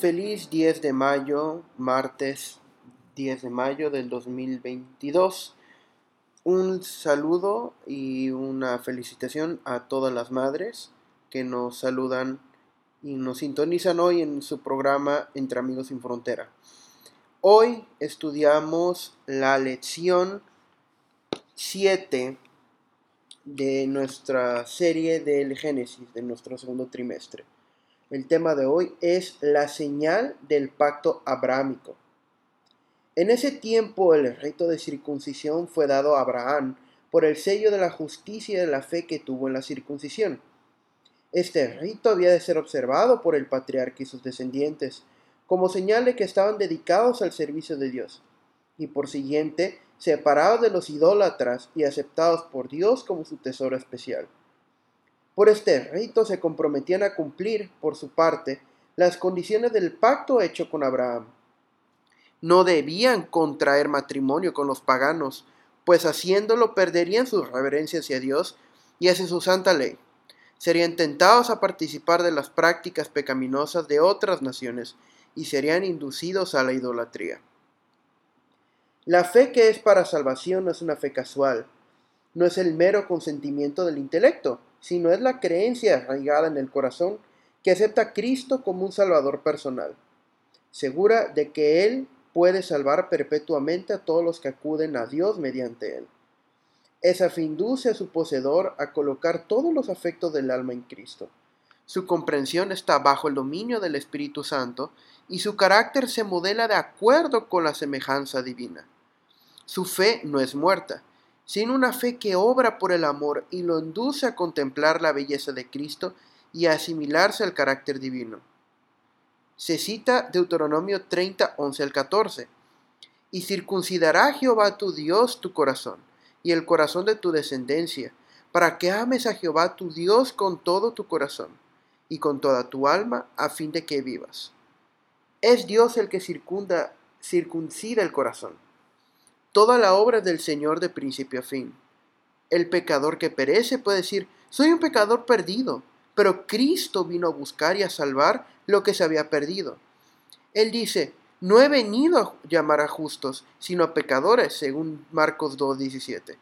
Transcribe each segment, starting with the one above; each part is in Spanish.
Feliz 10 de mayo, martes 10 de mayo del 2022. Un saludo y una felicitación a todas las madres que nos saludan y nos sintonizan hoy en su programa Entre Amigos sin Frontera. Hoy estudiamos la lección 7 de nuestra serie del Génesis, de nuestro segundo trimestre. El tema de hoy es la señal del pacto abrámico. En ese tiempo el rito de circuncisión fue dado a Abraham por el sello de la justicia y de la fe que tuvo en la circuncisión. Este rito había de ser observado por el patriarca y sus descendientes, como señal de que estaban dedicados al servicio de Dios, y por siguiente separados de los idólatras y aceptados por Dios como su tesoro especial. Por este rito se comprometían a cumplir, por su parte, las condiciones del pacto hecho con Abraham. No debían contraer matrimonio con los paganos, pues haciéndolo perderían su reverencia hacia Dios y hacia su santa ley serían tentados a participar de las prácticas pecaminosas de otras naciones y serían inducidos a la idolatría. La fe que es para salvación no es una fe casual, no es el mero consentimiento del intelecto, sino es la creencia arraigada en el corazón que acepta a Cristo como un Salvador personal, segura de que Él puede salvar perpetuamente a todos los que acuden a Dios mediante Él. Esa fe induce a su poseedor a colocar todos los afectos del alma en Cristo. Su comprensión está bajo el dominio del Espíritu Santo y su carácter se modela de acuerdo con la semejanza divina. Su fe no es muerta, sino una fe que obra por el amor y lo induce a contemplar la belleza de Cristo y a asimilarse al carácter divino. Se cita Deuteronomio 30, 11 al 14. Y circuncidará Jehová tu Dios tu corazón y el corazón de tu descendencia, para que ames a Jehová tu Dios con todo tu corazón y con toda tu alma, a fin de que vivas. Es Dios el que circunda, circuncida el corazón. Toda la obra del Señor de principio a fin. El pecador que perece puede decir, soy un pecador perdido, pero Cristo vino a buscar y a salvar lo que se había perdido. Él dice, no he venido a llamar a justos, sino a pecadores, según Marcos 2.17.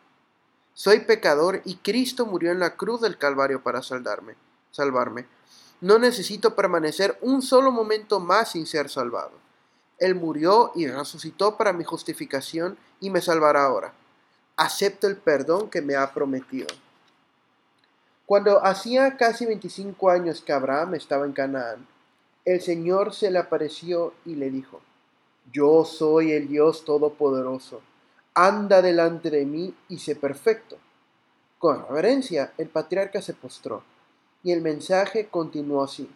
Soy pecador y Cristo murió en la cruz del Calvario para salvarme. salvarme. No necesito permanecer un solo momento más sin ser salvado. Él murió y resucitó para mi justificación y me salvará ahora. Acepto el perdón que me ha prometido. Cuando hacía casi 25 años que Abraham estaba en Canaán, el Señor se le apareció y le dijo, yo soy el Dios Todopoderoso. Anda delante de mí y sé perfecto. Con reverencia, el patriarca se postró, y el mensaje continuó así.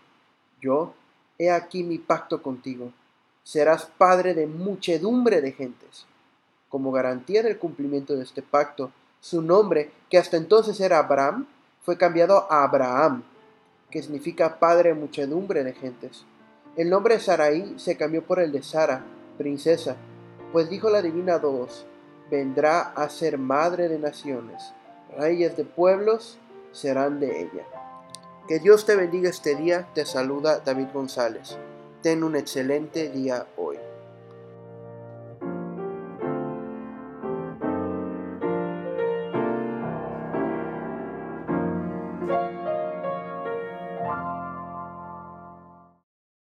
Yo, he aquí mi pacto contigo. Serás padre de muchedumbre de gentes. Como garantía del cumplimiento de este pacto, su nombre, que hasta entonces era Abraham, fue cambiado a Abraham, que significa padre de muchedumbre de gentes. El nombre de Sarai se cambió por el de Sara, princesa, pues dijo la divina dos, vendrá a ser madre de naciones, reyes de pueblos serán de ella. Que Dios te bendiga este día, te saluda David González. Ten un excelente día